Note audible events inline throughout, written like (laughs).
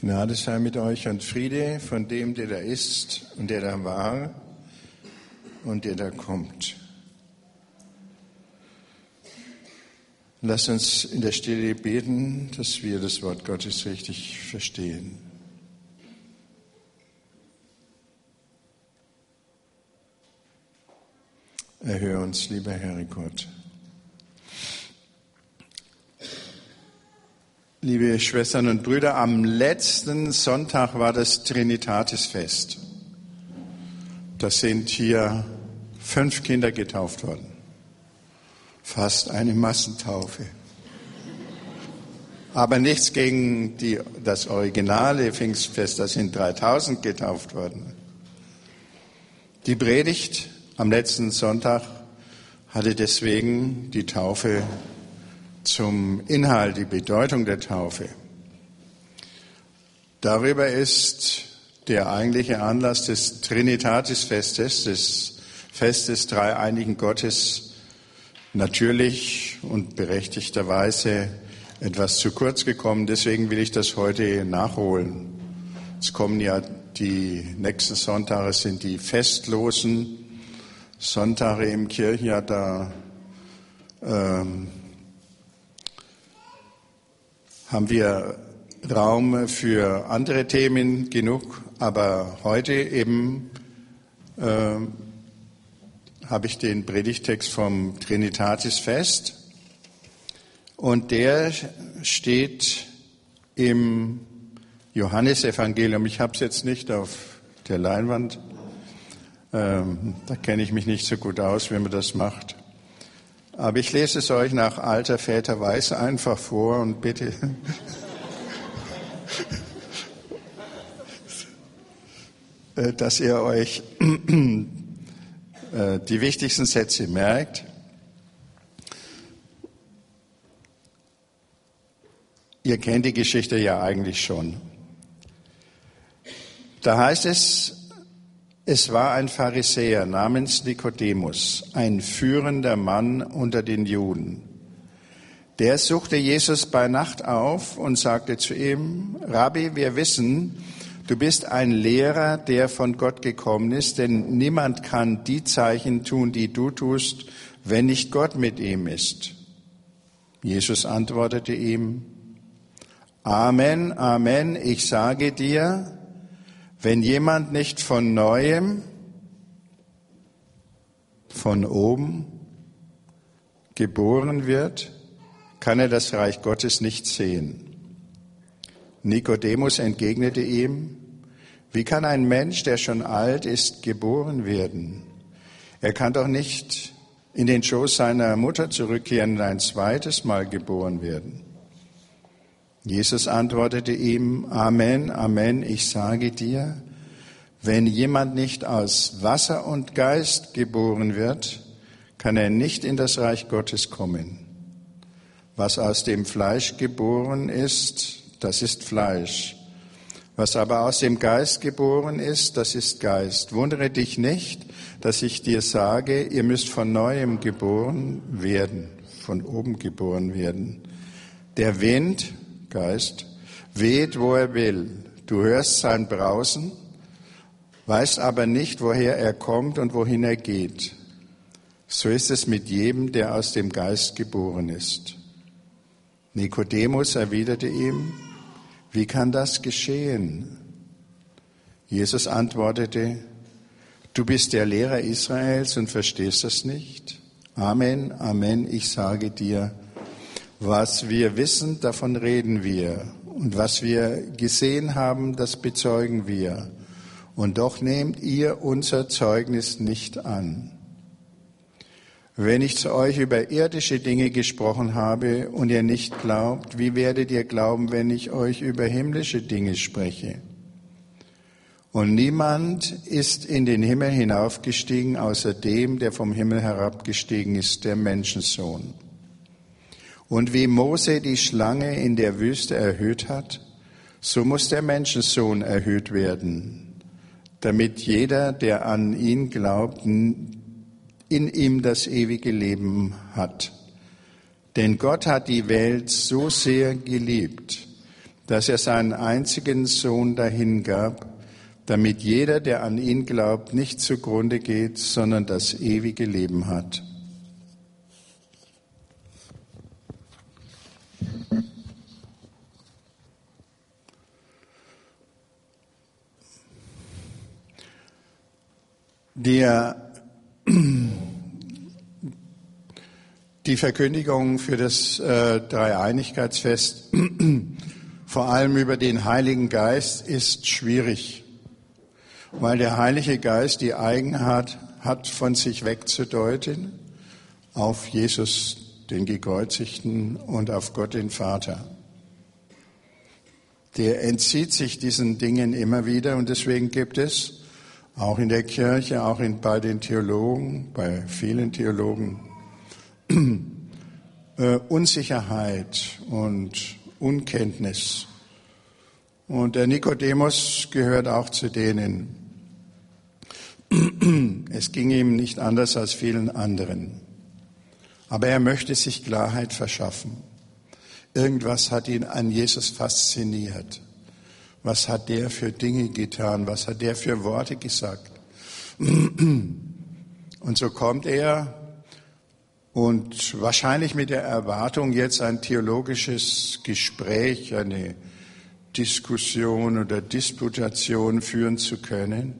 Gnade sei mit euch und Friede von dem, der da ist und der da war und der da kommt. Lass uns in der Stille beten, dass wir das Wort Gottes richtig verstehen. Erhöre uns, lieber Herr Gott. Liebe Schwestern und Brüder, am letzten Sonntag war das Trinitatisfest. Da sind hier fünf Kinder getauft worden. Fast eine Massentaufe. Aber nichts gegen die, das originale Pfingstfest, da sind 3000 getauft worden. Die Predigt am letzten Sonntag hatte deswegen die Taufe zum Inhalt, die Bedeutung der Taufe. Darüber ist der eigentliche Anlass des Trinitatisfestes, des Festes dreieinigen Gottes, natürlich und berechtigterweise etwas zu kurz gekommen. Deswegen will ich das heute nachholen. Es kommen ja die nächsten Sonntage sind die festlosen Sonntage im Kirchenjahr. Da ähm, haben wir Raum für andere Themen genug, aber heute eben äh, habe ich den Predigtext vom Trinitatisfest und der steht im Johannesevangelium. Ich habe es jetzt nicht auf der Leinwand, ähm, da kenne ich mich nicht so gut aus, wie man das macht. Aber ich lese es euch nach alter Väter Weiß einfach vor und bitte. dass ihr euch äh, die wichtigsten Sätze merkt. Ihr kennt die Geschichte ja eigentlich schon. Da heißt es, es war ein Pharisäer namens Nikodemus, ein führender Mann unter den Juden. Der suchte Jesus bei Nacht auf und sagte zu ihm, Rabbi, wir wissen, du bist ein Lehrer, der von Gott gekommen ist, denn niemand kann die Zeichen tun, die du tust, wenn nicht Gott mit ihm ist. Jesus antwortete ihm, Amen, Amen, ich sage dir, wenn jemand nicht von neuem, von oben geboren wird, kann er das Reich Gottes nicht sehen. Nikodemus entgegnete ihm, wie kann ein Mensch, der schon alt ist, geboren werden? Er kann doch nicht in den Schoß seiner Mutter zurückkehren und ein zweites Mal geboren werden. Jesus antwortete ihm, Amen, Amen, ich sage dir, wenn jemand nicht aus Wasser und Geist geboren wird, kann er nicht in das Reich Gottes kommen. Was aus dem Fleisch geboren ist, das ist Fleisch. Was aber aus dem Geist geboren ist, das ist Geist. Wundere dich nicht, dass ich dir sage, ihr müsst von neuem geboren werden, von oben geboren werden. Der Wind Geist, weht, wo er will. Du hörst sein Brausen, weißt aber nicht, woher er kommt und wohin er geht. So ist es mit jedem, der aus dem Geist geboren ist. Nikodemus erwiderte ihm, wie kann das geschehen? Jesus antwortete, du bist der Lehrer Israels und verstehst das nicht? Amen, Amen, ich sage dir, was wir wissen, davon reden wir. Und was wir gesehen haben, das bezeugen wir. Und doch nehmt ihr unser Zeugnis nicht an. Wenn ich zu euch über irdische Dinge gesprochen habe und ihr nicht glaubt, wie werdet ihr glauben, wenn ich euch über himmlische Dinge spreche? Und niemand ist in den Himmel hinaufgestiegen, außer dem, der vom Himmel herabgestiegen ist, der Menschensohn. Und wie Mose die Schlange in der Wüste erhöht hat, so muss der Menschensohn erhöht werden, damit jeder, der an ihn glaubt, in ihm das ewige Leben hat. Denn Gott hat die Welt so sehr geliebt, dass er seinen einzigen Sohn dahingab, damit jeder, der an ihn glaubt, nicht zugrunde geht, sondern das ewige Leben hat. Der, (clears throat) die Verkündigung für das äh, Dreieinigkeitsfest, (clears throat) vor allem über den Heiligen Geist, ist schwierig, weil der Heilige Geist die Eigenart hat, von sich wegzudeuten auf Jesus, den Gekreuzigten, und auf Gott, den Vater. Der entzieht sich diesen Dingen immer wieder und deswegen gibt es auch in der Kirche, auch in, bei den Theologen, bei vielen Theologen, (clears throat) äh, Unsicherheit und Unkenntnis. Und der Nikodemus gehört auch zu denen. (clears throat) Es ging ihm nicht anders als vielen anderen. Aber er möchte sich Klarheit verschaffen. Irgendwas hat ihn an Jesus fasziniert. Was hat der für Dinge getan? Was hat der für Worte gesagt? Und so kommt er und wahrscheinlich mit der Erwartung, jetzt ein theologisches Gespräch, eine Diskussion oder Disputation führen zu können.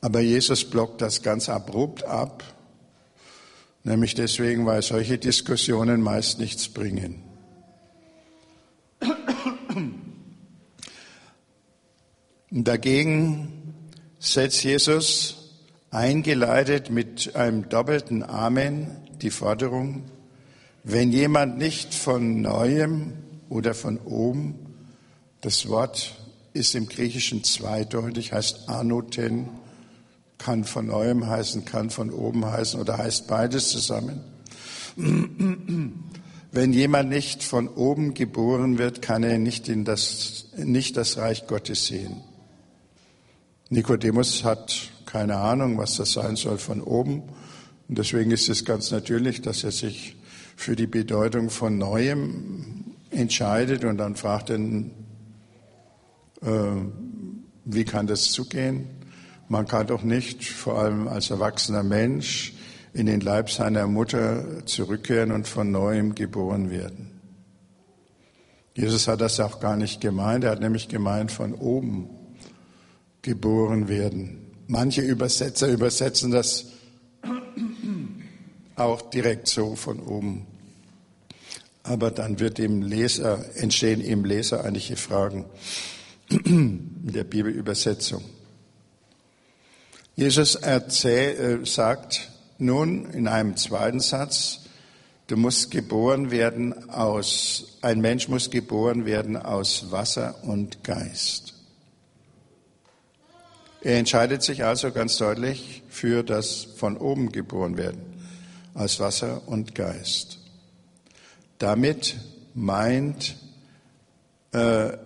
Aber Jesus blockt das ganz abrupt ab, nämlich deswegen, weil solche Diskussionen meist nichts bringen. Dagegen setzt Jesus, eingeleitet mit einem doppelten Amen, die Forderung, wenn jemand nicht von neuem oder von oben, das Wort ist im Griechischen zweideutig, heißt anoten, kann von neuem heißen, kann von oben heißen oder heißt beides zusammen. (clears throat) Wenn jemand nicht von oben geboren wird, kann er nicht, in das, nicht das Reich Gottes sehen. Nikodemus hat keine Ahnung, was das sein soll von oben. Und deswegen ist es ganz natürlich, dass er sich für die Bedeutung von Neuem entscheidet und dann fragt er, äh, wie kann das zugehen? Man kann doch nicht, vor allem als erwachsener Mensch, in den Leib seiner Mutter zurückkehren und von neuem geboren werden. Jesus hat das auch gar nicht gemeint, er hat nämlich gemeint von oben geboren werden. Manche Übersetzer übersetzen das auch direkt so von oben. Aber dann wird dem Leser, entstehen im Leser einige Fragen in der Bibelübersetzung. Jesus erzähl, äh, sagt nun in einem zweiten Satz, du musst geboren werden aus, ein Mensch muss geboren werden aus Wasser und Geist. Er entscheidet sich also ganz deutlich für das von oben geboren werden, aus Wasser und Geist. Damit meint äh,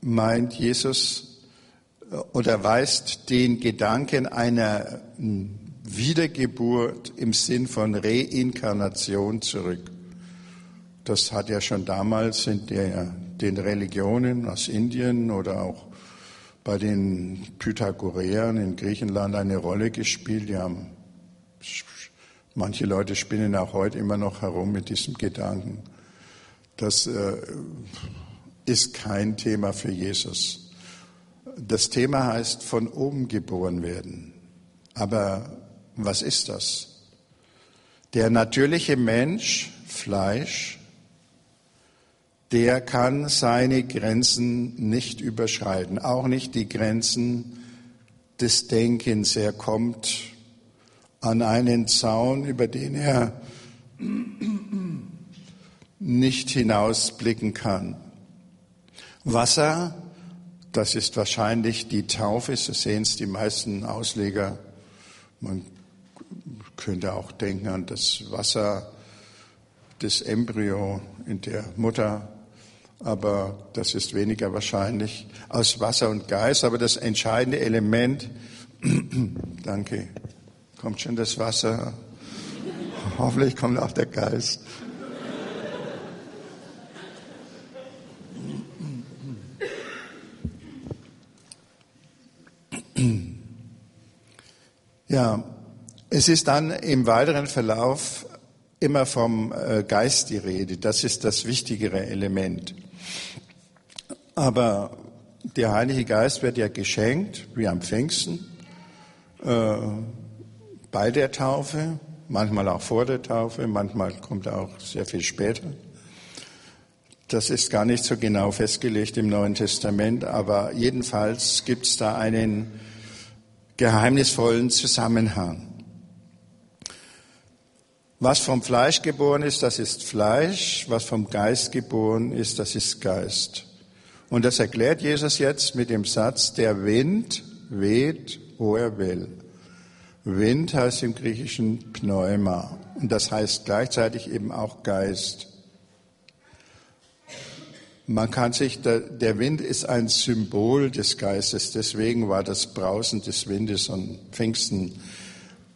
meint Jesus äh, oder weist den Gedanken einer Wiedergeburt im Sinn von Reinkarnation zurück. Das hat ja schon damals in der den Religionen aus Indien oder auch bei den Pythagoreern in Griechenland eine Rolle gespielt. Die haben, manche Leute spinnen auch heute immer noch herum mit diesem Gedanken. Das äh, ist kein Thema für Jesus. Das Thema heißt von oben geboren werden. Aber was ist das? Der natürliche Mensch, Fleisch, der kann seine Grenzen nicht überschreiten, auch nicht die Grenzen des Denkens. Er kommt an einen Zaun, über den er nicht hinausblicken kann. Wasser, das ist wahrscheinlich die Taufe, so sehen es die meisten Ausleger. Man könnte auch denken an das Wasser des Embryo in der Mutter aber das ist weniger wahrscheinlich, aus Wasser und Geist. Aber das entscheidende Element, (clears throat) danke, kommt schon das Wasser, (laughs) hoffentlich kommt auch der Geist. (clears throat) Ja, es ist dann im weiteren Verlauf immer vom äh, Geist die Rede. Das ist das wichtigere Element. Aber der Heilige Geist wird ja geschenkt, wie am Pfingsten, äh, bei der Taufe, manchmal auch vor der Taufe, manchmal kommt er auch sehr viel später. Das ist gar nicht so genau festgelegt im Neuen Testament, aber jedenfalls gibt es da einen geheimnisvollen Zusammenhang. Was vom Fleisch geboren ist, das ist Fleisch. Was vom Geist geboren ist, das ist Geist. Und das erklärt Jesus jetzt mit dem Satz, der Wind weht, wo er will. Wind heißt im Griechischen Pneuma. Und das heißt gleichzeitig eben auch Geist. Man kann sich, der Wind ist ein Symbol des Geistes. Deswegen war das Brausen des Windes und Pfingsten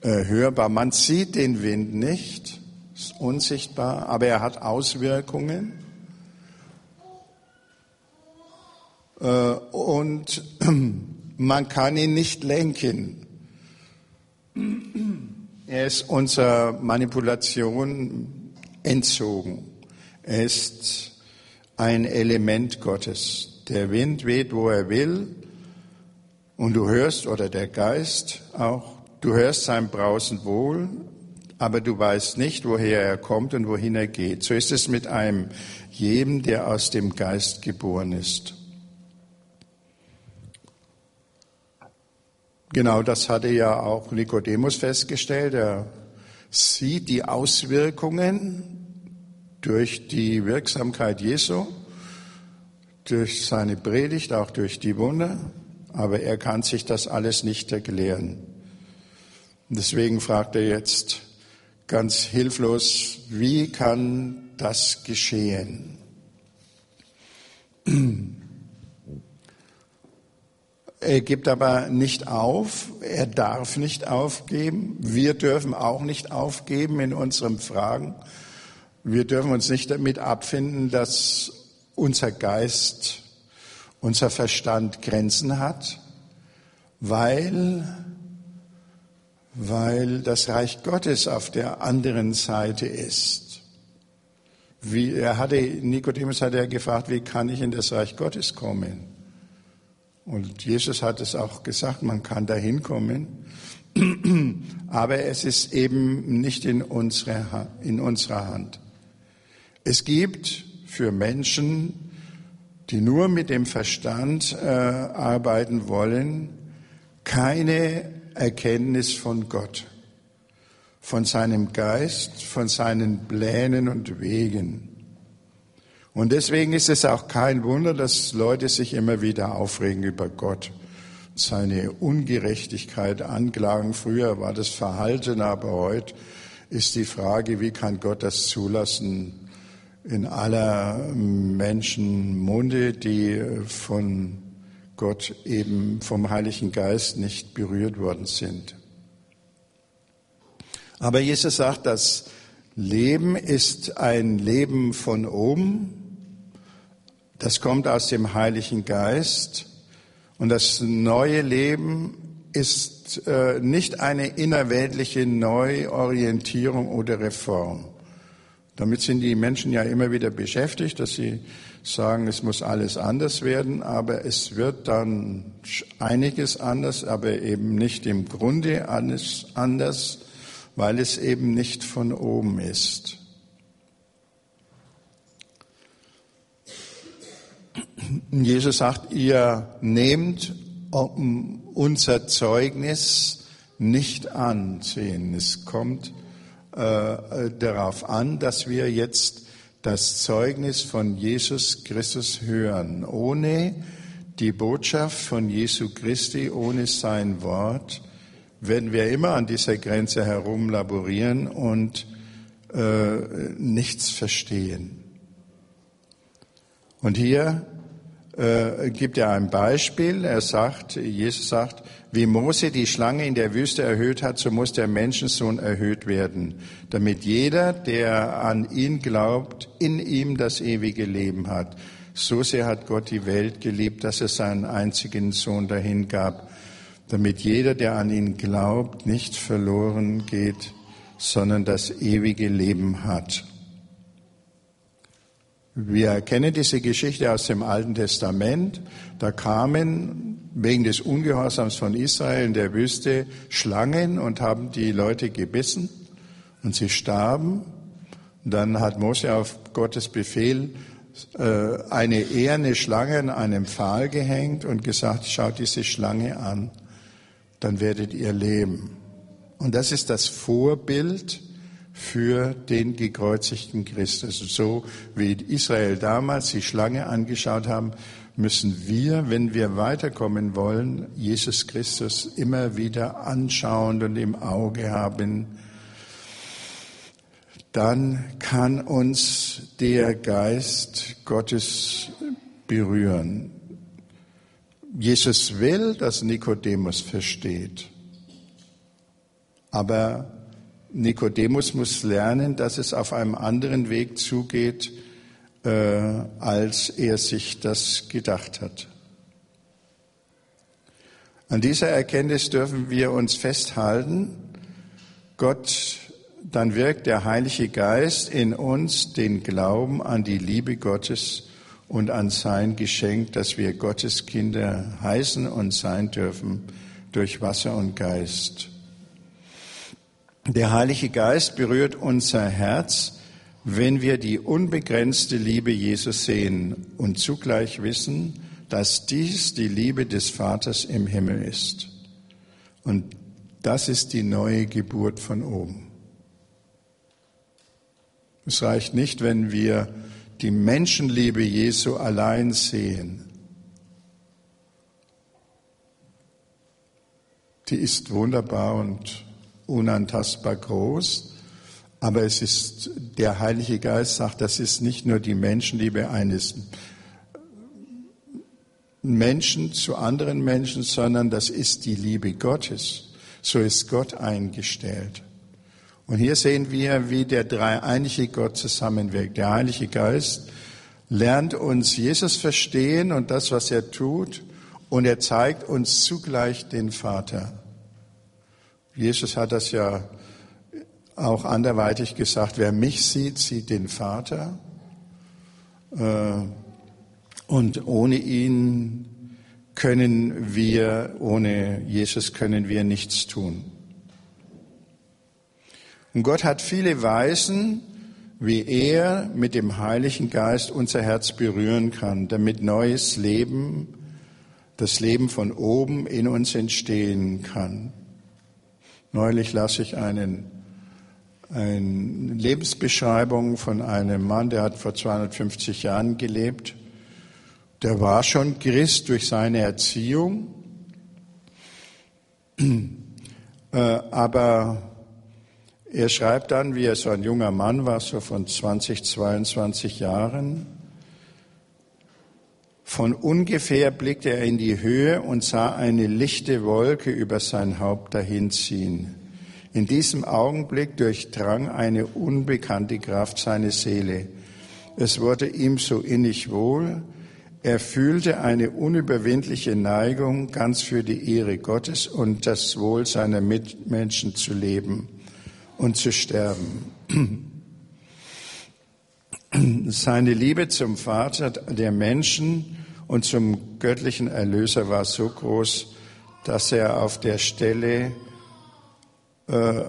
äh, hörbar. Man sieht den Wind nicht, ist unsichtbar, aber er hat Auswirkungen. Äh, und (clears throat) man kann ihn nicht lenken. Er ist unserer Manipulation entzogen. Er ist ein Element Gottes. Der Wind weht, wo er will, und du hörst, oder der Geist auch, Du hörst sein Brausen wohl, aber du weißt nicht, woher er kommt und wohin er geht. So ist es mit einem jedem, der aus dem Geist geboren ist. Genau das hatte ja auch Nikodemus festgestellt. Er sieht die Auswirkungen durch die Wirksamkeit Jesu, durch seine Predigt, auch durch die Wunder, aber er kann sich das alles nicht erklären. Deswegen fragt er jetzt ganz hilflos, wie kann das geschehen? Er gibt aber nicht auf, er darf nicht aufgeben, wir dürfen auch nicht aufgeben in unseren Fragen. Wir dürfen uns nicht damit abfinden, dass unser Geist, unser Verstand Grenzen hat, weil weil das Reich Gottes auf der anderen Seite ist. Wie, er hatte, Nikodemus hat er gefragt, wie kann ich in das Reich Gottes kommen? Und Jesus hat es auch gesagt, man kann da hinkommen, (clears throat) aber es ist eben nicht in unserer, in unserer Hand. Es gibt für Menschen, die nur mit dem Verstand äh, arbeiten wollen, keine Erkenntnis von Gott, von seinem Geist, von seinen Plänen und Wegen. Und deswegen ist es auch kein Wunder, dass Leute sich immer wieder aufregen über Gott, seine Ungerechtigkeit anklagen. Früher war das Verhalten, aber heute ist die Frage, wie kann Gott das zulassen in aller Menschen Munde, die von Gott eben vom Heiligen Geist nicht berührt worden sind. Aber Jesus sagt, das Leben ist ein Leben von oben. Das kommt aus dem Heiligen Geist. Und das neue Leben ist äh, nicht eine innerweltliche Neuorientierung oder Reform. Damit sind die Menschen ja immer wieder beschäftigt, dass sie sagen, es muss alles anders werden, aber es wird dann einiges anders, aber eben nicht im Grunde alles anders, weil es eben nicht von oben ist. Jesus sagt, ihr nehmt unser Zeugnis nicht an. Es kommt äh, darauf an, dass wir jetzt das Zeugnis von Jesus Christus hören. Ohne die Botschaft von Jesu Christi, ohne sein Wort, werden wir immer an dieser Grenze herumlaborieren und äh, nichts verstehen. Und hier äh, gibt er ein Beispiel. Er sagt, Jesus sagt, wie Mose die Schlange in der Wüste erhöht hat, so muss der Menschensohn erhöht werden, damit jeder, der an ihn glaubt, in ihm das ewige Leben hat. So sehr hat Gott die Welt geliebt, dass er seinen einzigen Sohn dahin gab, damit jeder, der an ihn glaubt, nicht verloren geht, sondern das ewige Leben hat. Wir kennen diese Geschichte aus dem Alten Testament. Da kamen wegen des Ungehorsams von Israel in der Wüste Schlangen und haben die Leute gebissen und sie starben. Dann hat Mose auf Gottes Befehl äh, eine eherne Schlange an einem Pfahl gehängt und gesagt, schaut diese Schlange an, dann werdet ihr leben. Und das ist das Vorbild für den gekreuzigten Christus. So wie Israel damals die Schlange angeschaut haben, müssen wir, wenn wir weiterkommen wollen, Jesus Christus immer wieder anschauen und im Auge haben. Dann kann uns der Geist Gottes berühren. Jesus will, dass Nikodemus versteht. Aber Nikodemus muss lernen, dass es auf einem anderen Weg zugeht, äh, als er sich das gedacht hat. An dieser Erkenntnis dürfen wir uns festhalten. Gott, dann wirkt der Heilige Geist in uns den Glauben an die Liebe Gottes und an sein Geschenk, dass wir Gottes Kinder heißen und sein dürfen durch Wasser und Geist. Der Heilige Geist berührt unser Herz, wenn wir die unbegrenzte Liebe Jesus sehen und zugleich wissen, dass dies die Liebe des Vaters im Himmel ist. Und das ist die neue Geburt von oben. Es reicht nicht, wenn wir die Menschenliebe Jesu allein sehen. Die ist wunderbar und unantastbar groß. Aber es ist, der Heilige Geist sagt, das ist nicht nur die Menschenliebe eines Menschen zu anderen Menschen, sondern das ist die Liebe Gottes. So ist Gott eingestellt. Und hier sehen wir, wie der dreieinige Gott zusammenwirkt. Der Heilige Geist lernt uns Jesus verstehen und das, was er tut, und er zeigt uns zugleich den Vater. Jesus hat das ja auch anderweitig gesagt, wer mich sieht, sieht den Vater. Äh, und ohne ihn können wir, ohne Jesus können wir nichts tun. Und Gott hat viele Weisen, wie er mit dem Heiligen Geist unser Herz berühren kann, damit neues Leben, das Leben von oben in uns entstehen kann. Neulich las ich einen, eine Lebensbeschreibung von einem Mann, der hat vor 250 Jahren gelebt. Der war schon Christ durch seine Erziehung, äh, aber er schreibt dann, wie er so ein junger Mann war, so von 20, 22 Jahren. Von ungefähr blickte er in die Höhe und sah eine lichte Wolke über sein Haupt dahinziehen. In diesem Augenblick durchdrang eine unbekannte Kraft seine Seele. Es wurde ihm so innig wohl. Er fühlte eine unüberwindliche Neigung, ganz für die Ehre Gottes und das Wohl seiner Mitmenschen zu leben und zu sterben. Seine Liebe zum Vater der Menschen und zum göttlichen Erlöser war so groß, dass er auf der Stelle äh,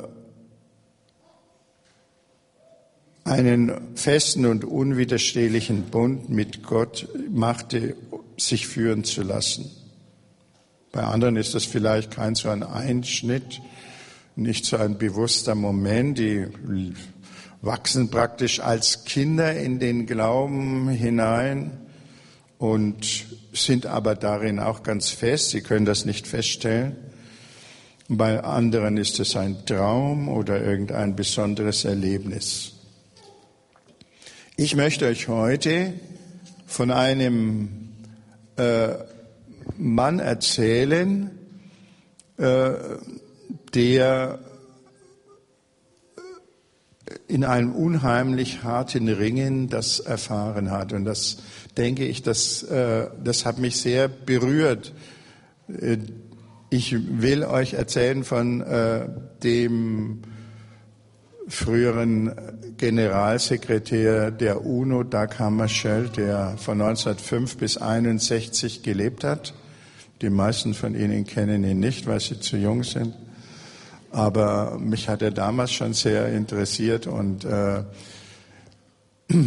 einen festen und unwiderstehlichen Bund mit Gott machte, sich führen zu lassen. Bei anderen ist das vielleicht kein so ein Einschnitt, nicht so ein bewusster Moment. Die wachsen praktisch als Kinder in den Glauben hinein und sind aber darin auch ganz fest. Sie können das nicht feststellen. Bei anderen ist es ein Traum oder irgendein besonderes Erlebnis. Ich möchte euch heute von einem äh, Mann erzählen, äh, der in einem unheimlich harten Ringen das erfahren hat. Und das denke ich, das, äh, das hat mich sehr berührt. Äh, Ich will euch erzählen von äh, dem früheren Generalsekretär der UNO, Dag Hammarskjöld, der von 1905 bis 1961 gelebt hat. Die meisten von Ihnen kennen ihn nicht, weil sie zu jung sind. Aber mich hat er damals schon sehr interessiert und äh, (clears throat)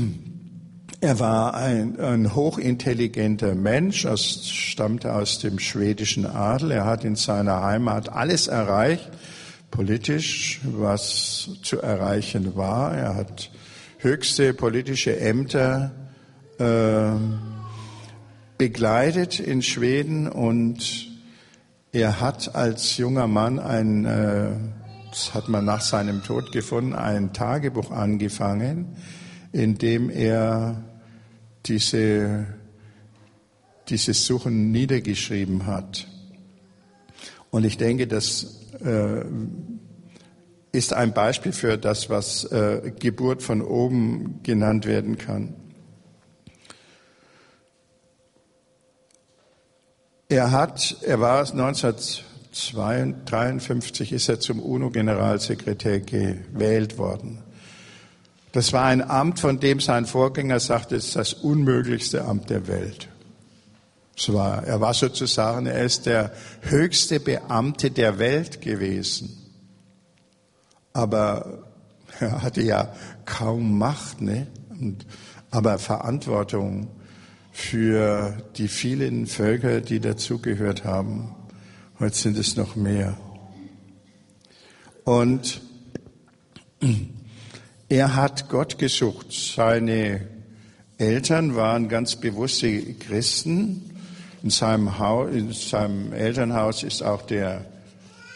er war ein, ein hochintelligenter Mensch, er stammte aus dem schwedischen Adel. Er hat in seiner Heimat alles erreicht, politisch, was zu erreichen war. Er hat höchste politische Ämter äh, begleitet in Schweden und er hat als junger Mann ein, äh, das hat man nach seinem Tod gefunden, ein Tagebuch angefangen, in dem er diese, dieses Suchen niedergeschrieben hat. Und ich denke, das äh, ist ein Beispiel für das, was äh, Geburt von oben genannt werden kann. Er hat, er war 1953 ist er zum UNO-Generalsekretär gewählt worden. Das war ein Amt, von dem sein Vorgänger sagte, es ist das unmöglichste Amt der Welt. War, er war sozusagen, er ist der höchste Beamte der Welt gewesen. Aber er hatte ja kaum Macht, ne? Und, aber Verantwortung für die vielen Völker, die dazugehört haben. Heute sind es noch mehr. Und er hat Gott gesucht. Seine Eltern waren ganz bewusste Christen. In seinem, Haus, in seinem Elternhaus ist auch der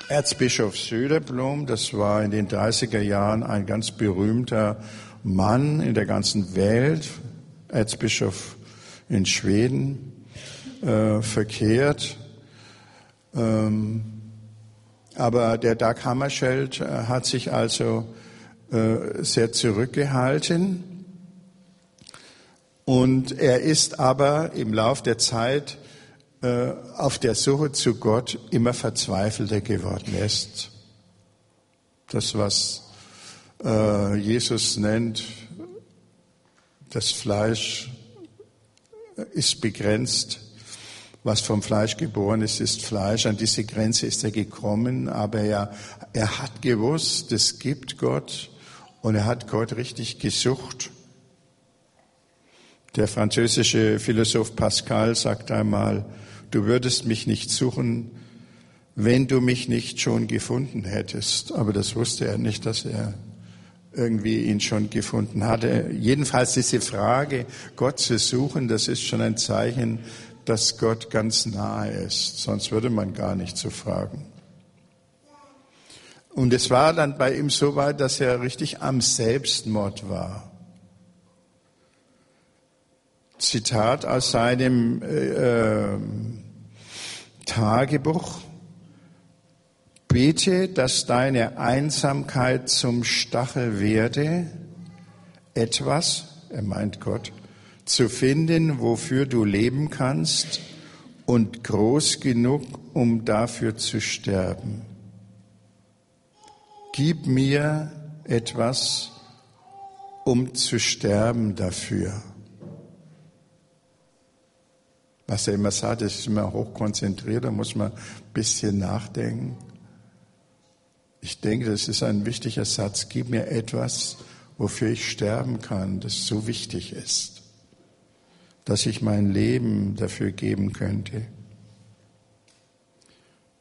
Erzbischof Söderblom. Das war in den 30er Jahren ein ganz berühmter Mann in der ganzen Welt. Erzbischof in Schweden äh, verkehrt. Ähm, aber der Dag Hammarskjöld äh, hat sich also äh, sehr zurückgehalten. Und er ist aber im Lauf der Zeit äh, auf der Suche zu Gott immer verzweifelter geworden ist. Das, was äh, Jesus nennt, das Fleisch ist begrenzt. Was vom Fleisch geboren ist, ist Fleisch. An diese Grenze ist er gekommen, aber er, er hat gewusst, es gibt Gott und er hat Gott richtig gesucht. Der französische Philosoph Pascal sagt einmal, du würdest mich nicht suchen, wenn du mich nicht schon gefunden hättest. Aber das wusste er nicht, dass er irgendwie ihn schon gefunden hatte. Jedenfalls diese Frage, Gott zu suchen, das ist schon ein Zeichen, dass Gott ganz nahe ist. Sonst würde man gar nicht so fragen. Und es war dann bei ihm so weit, dass er richtig am Selbstmord war. Zitat aus seinem äh, Tagebuch. Bete, dass deine Einsamkeit zum Stachel werde, etwas, er meint Gott, zu finden, wofür du leben kannst und groß genug, um dafür zu sterben. Gib mir etwas, um zu sterben dafür. Was er immer sagt, ist immer hochkonzentriert, da muss man ein bisschen nachdenken. Ich denke, das ist ein wichtiger Satz. Gib mir etwas, wofür ich sterben kann, das so wichtig ist, dass ich mein Leben dafür geben könnte.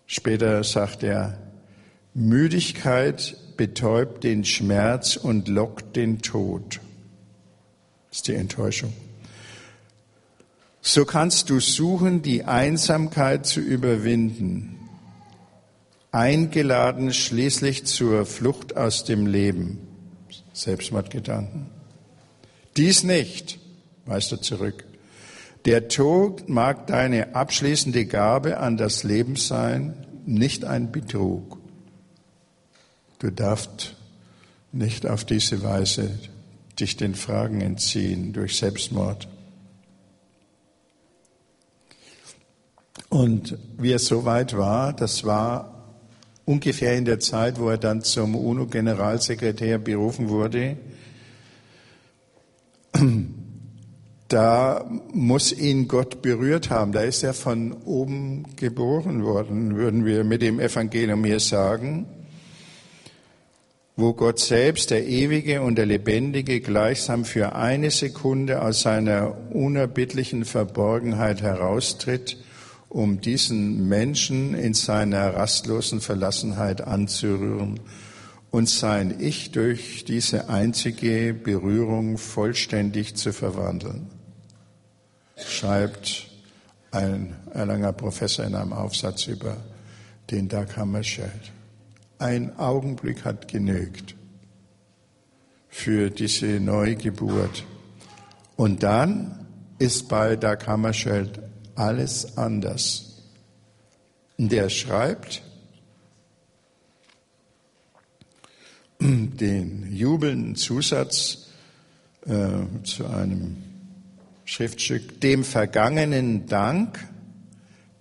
Später sagt er, Müdigkeit betäubt den Schmerz und lockt den Tod. Das ist die Enttäuschung. So kannst du suchen, die Einsamkeit zu überwinden eingeladen schließlich zur Flucht aus dem Leben. Selbstmordgedanken. Dies nicht, weist er zurück. Der Tod mag deine abschließende Gabe an das Leben sein, nicht ein Betrug. Du darfst nicht auf diese Weise dich den Fragen entziehen durch Selbstmord. Und wie es soweit war, das war ungefähr in der Zeit, wo er dann zum UNO-Generalsekretär berufen wurde, da muss ihn Gott berührt haben. Da ist er von oben geboren worden, würden wir mit dem Evangelium hier sagen, wo Gott selbst, der Ewige und der Lebendige, gleichsam für eine Sekunde aus seiner unerbittlichen Verborgenheit heraustritt, um diesen Menschen in seiner rastlosen Verlassenheit anzurühren und sein Ich durch diese einzige Berührung vollständig zu verwandeln schreibt ein Erlanger Professor in einem Aufsatz über den Dag Hammarskjöld. Ein Augenblick hat genügt für diese Neugeburt. Und dann ist bei Dag Hammarskjöld alles anders. Und er schreibt den jubelnden Zusatz äh, zu einem Schriftstück, dem vergangenen Dank,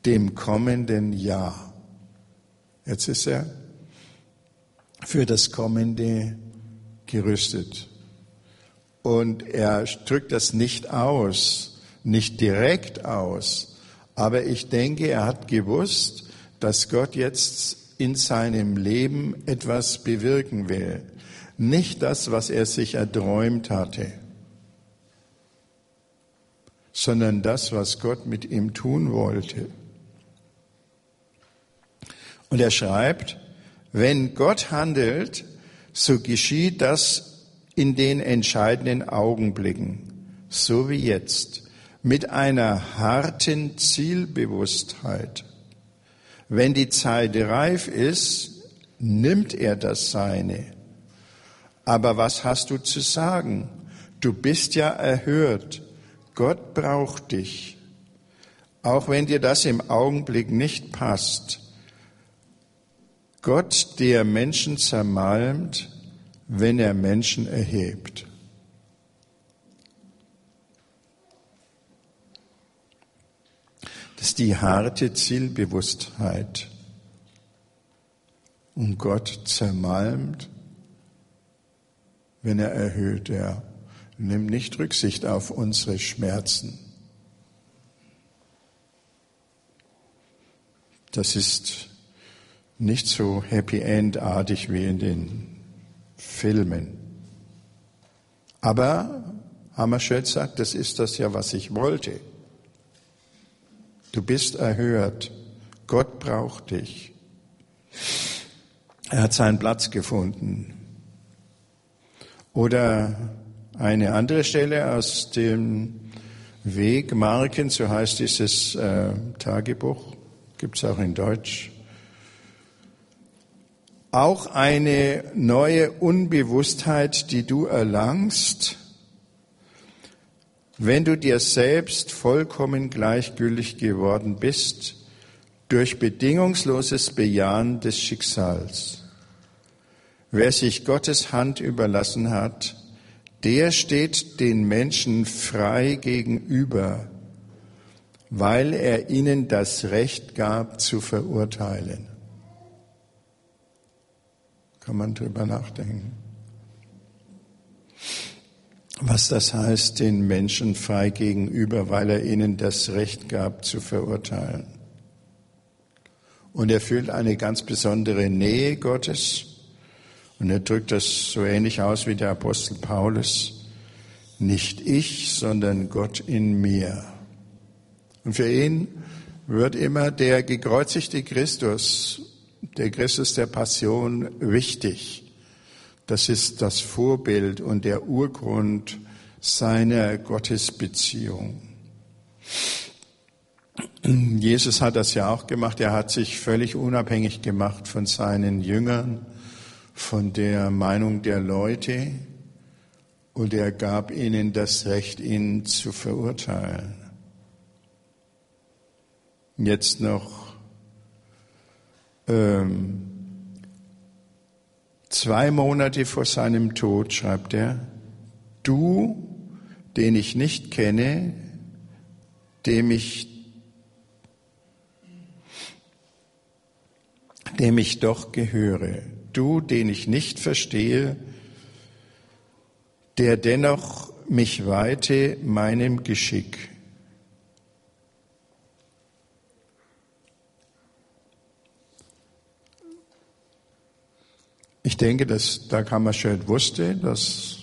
dem kommenden Ja. Jetzt ist er für das Kommende gerüstet. Und er drückt das nicht aus, nicht direkt aus, aber ich denke, er hat gewusst, dass Gott jetzt in seinem Leben etwas bewirken will. Nicht das, was er sich erträumt hatte sondern das, was Gott mit ihm tun wollte. Und er schreibt, wenn Gott handelt, so geschieht das in den entscheidenden Augenblicken, so wie jetzt, mit einer harten Zielbewusstheit. Wenn die Zeit reif ist, nimmt er das Seine. Aber was hast du zu sagen? Du bist ja erhört. Gott braucht dich, auch wenn dir das im Augenblick nicht passt. Gott, der Menschen zermalmt, wenn er Menschen erhebt. Das ist die harte Zielbewusstheit. Und Gott zermalmt, wenn er erhöht, ja. Nimm nicht Rücksicht auf unsere Schmerzen. Das ist nicht so happy endartig wie in den Filmen. Aber Hammerschöld sagt, das ist das ja, was ich wollte. Du bist erhört. Gott braucht dich. Er hat seinen Platz gefunden. Oder eine andere Stelle aus dem Wegmarken, so heißt dieses äh, Tagebuch, gibt es auch in Deutsch. Auch eine neue Unbewusstheit, die du erlangst, wenn du dir selbst vollkommen gleichgültig geworden bist durch bedingungsloses Bejahen des Schicksals. Wer sich Gottes Hand überlassen hat, der steht den Menschen frei gegenüber, weil er ihnen das Recht gab zu verurteilen. Kann man drüber nachdenken. Was das heißt, den Menschen frei gegenüber, weil er ihnen das Recht gab zu verurteilen. Und er fühlt eine ganz besondere Nähe Gottes und er drückt das so ähnlich aus wie der Apostel Paulus. Nicht ich, sondern Gott in mir. Und für ihn wird immer der gekreuzigte Christus, der Christus der Passion wichtig. Das ist das Vorbild und der Urgrund seiner Gottesbeziehung. Jesus hat das ja auch gemacht. Er hat sich völlig unabhängig gemacht von seinen Jüngern von der Meinung der Leute und er gab ihnen das Recht, ihn zu verurteilen. Jetzt noch ähm, Zwei Monate vor seinem Tod schreibt er, du, den ich nicht kenne, dem ich, dem ich doch gehöre, du, den ich nicht verstehe, der dennoch mich weite meinem Geschick. Ich denke, dass Dag Hammarskjöld wusste, dass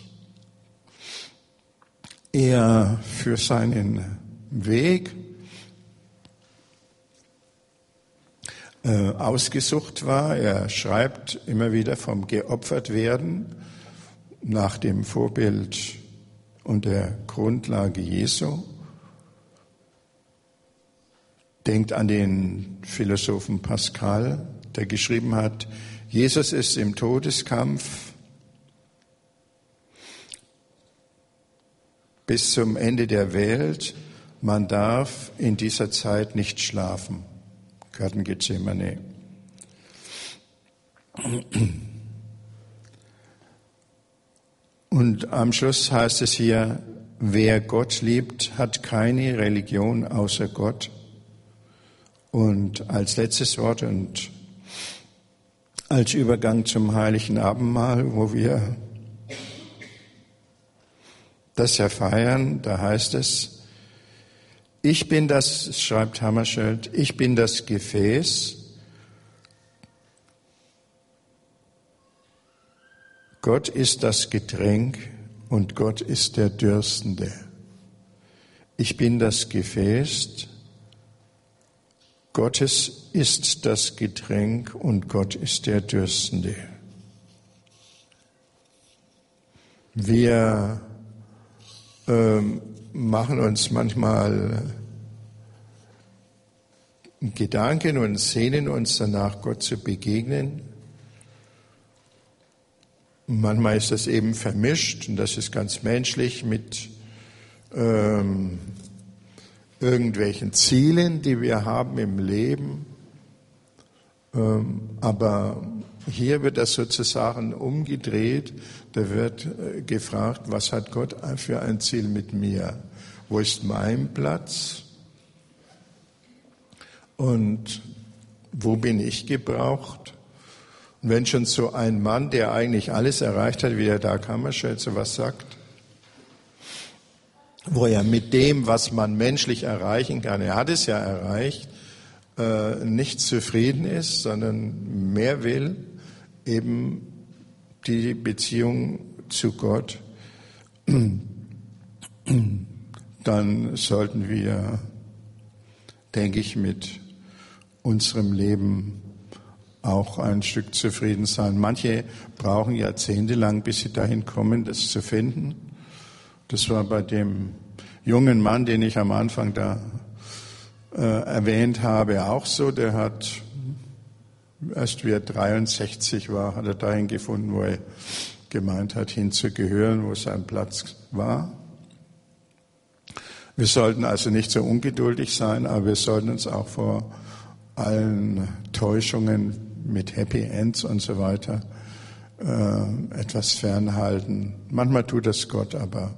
er für seinen Weg äh, ausgesucht war. Er schreibt immer wieder vom geopfert werden nach dem Vorbild und der Grundlage Jesu. Denkt an den Philosophen Pascal, der geschrieben hat, Jesus ist im Todeskampf bis zum Ende der Welt. Man darf in dieser Zeit nicht schlafen. Garten Gethsemane. Und am Schluss heißt es hier, wer Gott liebt, hat keine Religion außer Gott. Und als letztes Wort und als Übergang zum heiligen Abendmahl, wo wir das ja feiern, da heißt es, ich bin das, schreibt Hammarskjöld, ich bin das Gefäß, Gott ist das Getränk und Gott ist der Dürstende. Ich bin das Gefäß, Gottes ist das Getränk und Gott ist der Dürstende. Wir äh, machen uns manchmal Gedanken und sehnen uns danach, Gott zu begegnen. Manchmal ist das eben vermischt und das ist ganz menschlich mit ähm, irgendwelchen Zielen, die wir haben im Leben. Ähm, aber hier wird das sozusagen umgedreht. Da wird äh, gefragt, was hat Gott für ein Ziel mit mir? Wo ist mein Platz? Und wo bin ich gebraucht? Und wenn schon so ein Mann, der eigentlich alles erreicht hat, wie der Dag Hammarskjöld so was sagt, wo er mit dem, was man menschlich erreichen kann, er hat es ja erreicht, äh, nicht zufrieden ist, sondern mehr will, eben die Beziehung zu Gott, dann sollten wir, denke ich, mit unserem Leben auch ein Stück zufrieden sein. Manche brauchen jahrzehntelang, bis sie dahin kommen, das zu finden. Das war bei dem jungen Mann, den ich am Anfang da äh, erwähnt habe, auch so. Der hat erst wie er 63 war, hat er dahin gefunden, wo er gemeint hat, hinzugehören, wo sein Platz war. Wir sollten also nicht so ungeduldig sein, aber wir sollten uns auch vor allen Täuschungen mit Happy Ends und so weiter äh, etwas fernhalten. Manchmal tut das Gott, aber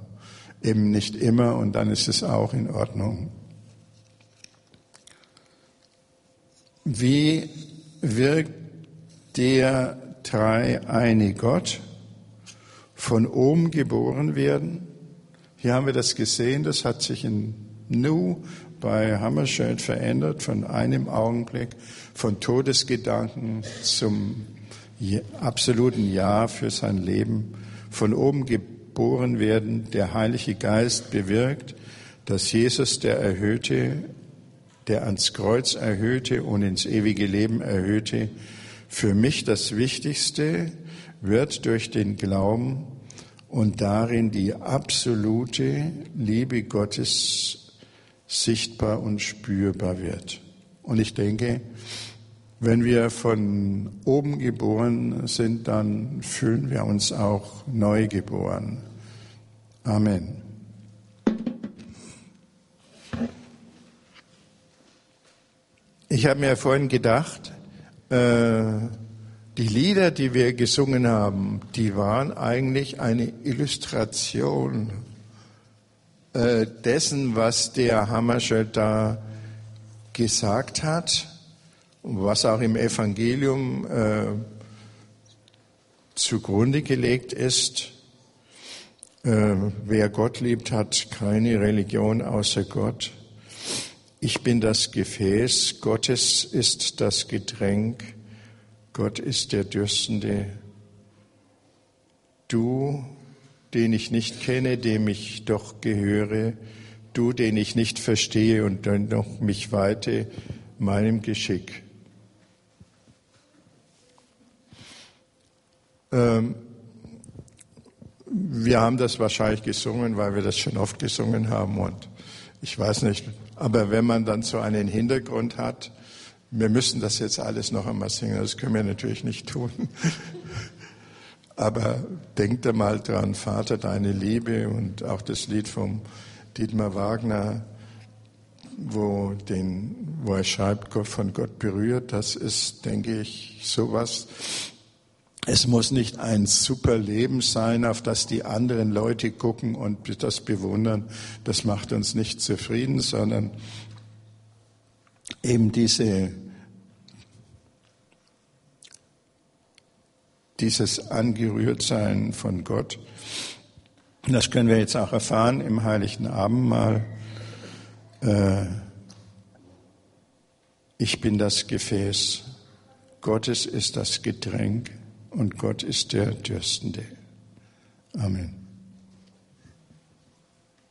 eben nicht immer und dann ist es auch in Ordnung. Wie wirkt der dreieine Gott von oben geboren werden? Hier haben wir das gesehen, das hat sich in Nu bei Hammarskjöld verändert, von einem Augenblick, von Todesgedanken zum absoluten Ja für sein Leben, von oben geboren werden, der Heilige Geist bewirkt, dass Jesus, der Erhöhte, der ans Kreuz erhöhte und ins ewige Leben erhöhte, für mich das Wichtigste wird durch den Glauben und darin die absolute Liebe Gottes sichtbar und spürbar wird. Und ich denke, wenn wir von oben geboren sind, dann fühlen wir uns auch neu geboren. Amen. Ich habe mir vorhin gedacht, äh, die Lieder, die wir gesungen haben, die waren eigentlich eine Illustration äh, dessen, was der Hammerschild da gesagt hat was auch im Evangelium äh, zugrunde gelegt ist. Wer Gott liebt, hat keine Religion außer Gott. Ich bin das Gefäß, Gottes ist das Getränk, Gott ist der Dürstende. Du, den ich nicht kenne, dem ich doch gehöre, du, den ich nicht verstehe und dann noch mich weite meinem Geschick. Ähm, wir haben das wahrscheinlich gesungen, weil wir das schon oft gesungen haben und ich weiß nicht. Aber wenn man dann so einen Hintergrund hat, wir müssen das jetzt alles noch einmal singen, das können wir natürlich nicht tun. (laughs) Aber denkt mal dran, Vater, deine Liebe und auch das Lied vom Dietmar Wagner, wo, den, wo er schreibt, von Gott berührt, das ist, denke ich, sowas, es muss nicht ein super Leben sein, auf das die anderen Leute gucken und das bewundern. Das macht uns nicht zufrieden, sondern eben diese, dieses Angerührtsein von Gott. Das können wir jetzt auch erfahren im Heiligen Abendmahl. Äh, ich bin das Gefäß, Gottes ist das Getränk und Gott ist der Dürstende. Amen.